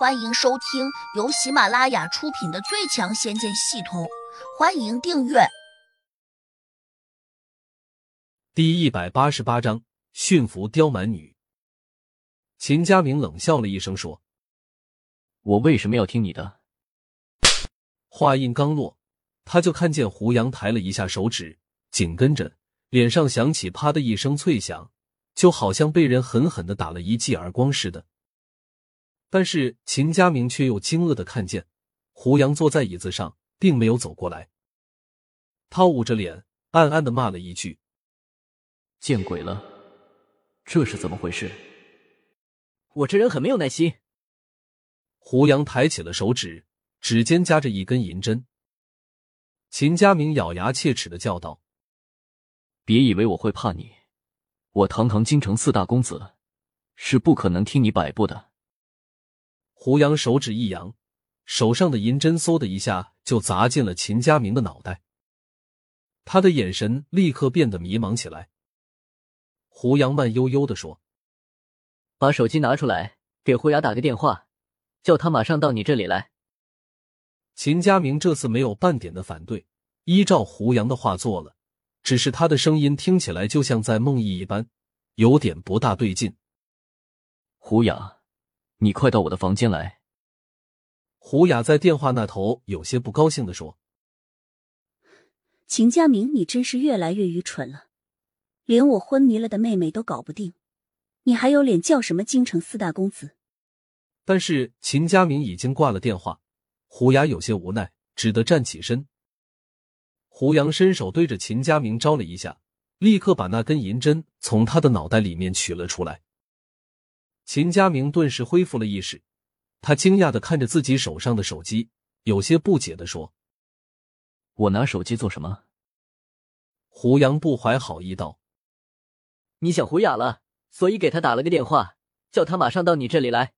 欢迎收听由喜马拉雅出品的《最强仙剑系统》，欢迎订阅。第一百八十八章驯服刁蛮女。秦家明冷笑了一声说：“我为什么要听你的？”话音刚落，他就看见胡杨抬了一下手指，紧跟着脸上响起“啪”的一声脆响，就好像被人狠狠的打了一记耳光似的。但是秦家明却又惊愕的看见，胡杨坐在椅子上，并没有走过来。他捂着脸，暗暗的骂了一句：“见鬼了，这是怎么回事？我这人很没有耐心。”胡杨抬起了手指，指尖夹着一根银针。秦家明咬牙切齿的叫道：“别以为我会怕你，我堂堂京城四大公子，是不可能听你摆布的。”胡杨手指一扬，手上的银针嗖的一下就砸进了秦家明的脑袋。他的眼神立刻变得迷茫起来。胡杨慢悠悠的说：“把手机拿出来，给胡雅打个电话，叫他马上到你这里来。”秦家明这次没有半点的反对，依照胡杨的话做了。只是他的声音听起来就像在梦呓一般，有点不大对劲。胡雅。你快到我的房间来。胡雅在电话那头有些不高兴的说：“秦佳明，你真是越来越愚蠢了，连我昏迷了的妹妹都搞不定，你还有脸叫什么京城四大公子？”但是秦佳明已经挂了电话，胡雅有些无奈，只得站起身。胡杨伸手对着秦佳明招了一下，立刻把那根银针从他的脑袋里面取了出来。秦佳明顿时恢复了意识，他惊讶的看着自己手上的手机，有些不解的说：“我拿手机做什么？”胡杨不怀好意道：“你想胡雅了，所以给他打了个电话，叫他马上到你这里来。”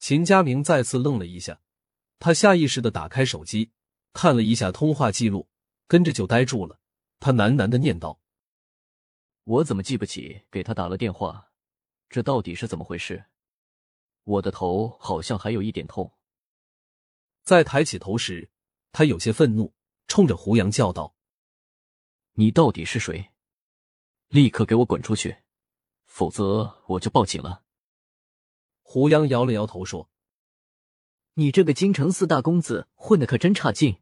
秦佳明再次愣了一下，他下意识的打开手机，看了一下通话记录，跟着就呆住了。他喃喃的念道：“我怎么记不起给他打了电话？”这到底是怎么回事？我的头好像还有一点痛。在抬起头时，他有些愤怒，冲着胡杨叫道：“你到底是谁？立刻给我滚出去，否则我就报警了。”胡杨摇了摇头说：“你这个京城四大公子混的可真差劲，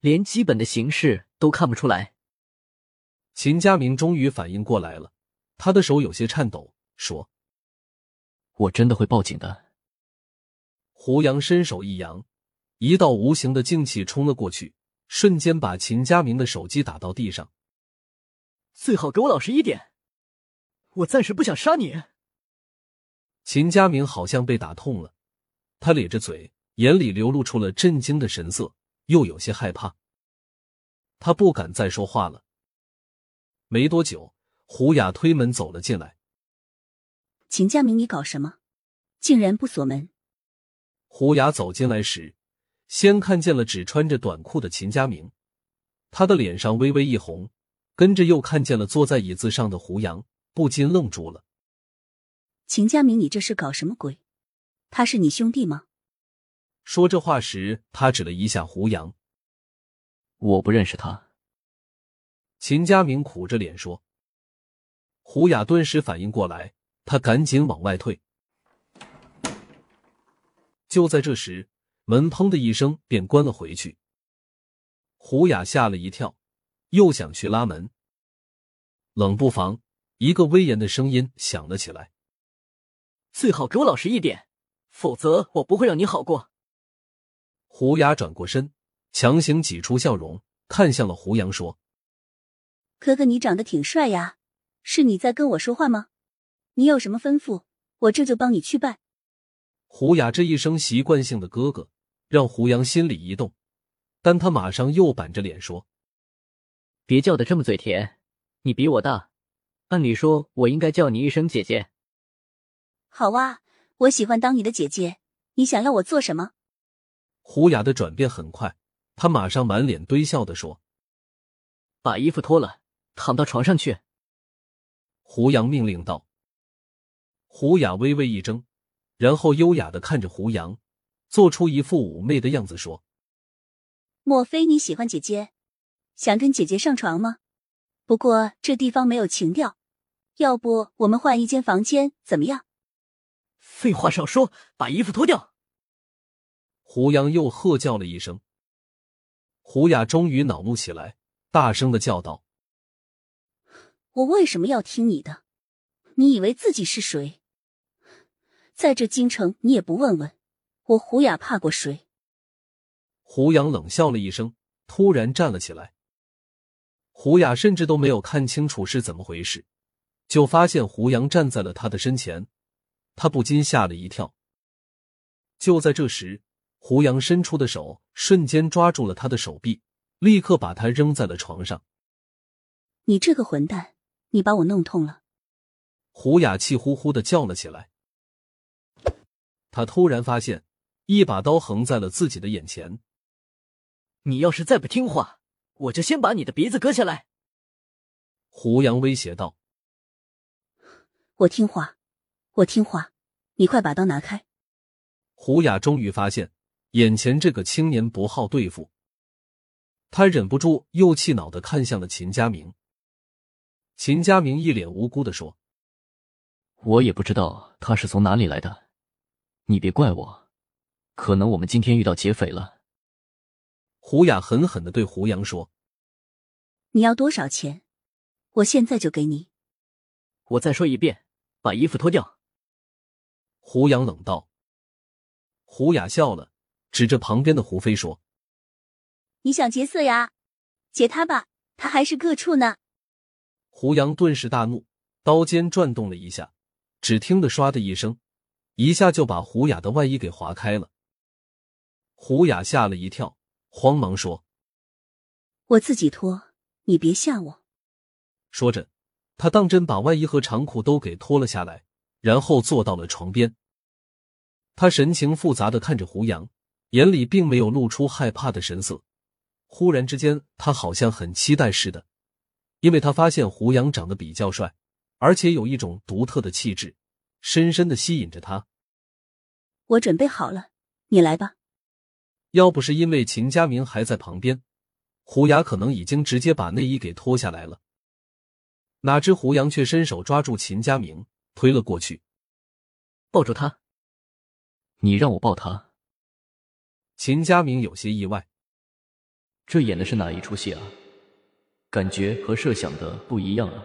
连基本的形势都看不出来。”秦家明终于反应过来了，他的手有些颤抖，说。我真的会报警的。胡杨伸手一扬，一道无形的劲气冲了过去，瞬间把秦佳明的手机打到地上。最好给我老实一点，我暂时不想杀你。秦佳明好像被打痛了，他咧着嘴，眼里流露出了震惊的神色，又有些害怕。他不敢再说话了。没多久，胡雅推门走了进来。秦家明，你搞什么？竟然不锁门！胡雅走进来时，先看见了只穿着短裤的秦家明，他的脸上微微一红，跟着又看见了坐在椅子上的胡杨，不禁愣住了。秦家明，你这是搞什么鬼？他是你兄弟吗？说这话时，他指了一下胡杨。我不认识他。秦家明苦着脸说。胡雅顿时反应过来。他赶紧往外退，就在这时，门砰的一声便关了回去。胡雅吓了一跳，又想去拉门，冷不防，一个威严的声音响了起来：“最好给我老实一点，否则我不会让你好过。”胡雅转过身，强行挤出笑容，看向了胡杨，说：“哥哥，你长得挺帅呀，是你在跟我说话吗？”你有什么吩咐，我这就帮你去办。胡雅这一声习惯性的“哥哥”，让胡杨心里一动，但他马上又板着脸说：“别叫的这么嘴甜，你比我大，按理说我应该叫你一声姐姐。”好啊，我喜欢当你的姐姐。你想要我做什么？胡雅的转变很快，她马上满脸堆笑的说：“把衣服脱了，躺到床上去。”胡杨命令道。胡雅微微一怔，然后优雅的看着胡杨，做出一副妩媚的样子说：“莫非你喜欢姐姐，想跟姐姐上床吗？不过这地方没有情调，要不我们换一间房间怎么样？”废话少说，把衣服脱掉！胡杨又喝叫了一声。胡雅终于恼怒起来，大声的叫道：“我为什么要听你的？你以为自己是谁？在这京城，你也不问问我胡雅怕过谁？”胡杨冷笑了一声，突然站了起来。胡雅甚至都没有看清楚是怎么回事，就发现胡杨站在了他的身前。他不禁吓了一跳。就在这时，胡杨伸出的手瞬间抓住了他的手臂，立刻把他扔在了床上。你这个混蛋，你把我弄痛了！胡雅气呼呼的叫了起来。他突然发现，一把刀横在了自己的眼前。你要是再不听话，我就先把你的鼻子割下来！胡杨威胁道。我听话。我听话，你快把刀拿开。胡雅终于发现眼前这个青年不好对付，他忍不住又气恼的看向了秦家明。秦家明一脸无辜的说：“我也不知道他是从哪里来的，你别怪我，可能我们今天遇到劫匪了。”胡雅狠狠的对胡杨说：“你要多少钱？我现在就给你。”我再说一遍，把衣服脱掉。胡杨冷道：“胡雅笑了，指着旁边的胡飞说：‘你想劫色呀？劫他吧，他还是个处呢。’”胡杨顿时大怒，刀尖转动了一下，只听得“唰”的一声，一下就把胡雅的外衣给划开了。胡雅吓了一跳，慌忙说：“我自己脱，你别吓我。”说着，他当真把外衣和长裤都给脱了下来。然后坐到了床边，他神情复杂的看着胡杨，眼里并没有露出害怕的神色。忽然之间，他好像很期待似的，因为他发现胡杨长得比较帅，而且有一种独特的气质，深深的吸引着他。我准备好了，你来吧。要不是因为秦佳明还在旁边，胡雅可能已经直接把内衣给脱下来了。哪知胡杨却伸手抓住秦佳明。推了过去，抱住他。你让我抱他？秦佳明有些意外，这演的是哪一出戏啊？感觉和设想的不一样啊。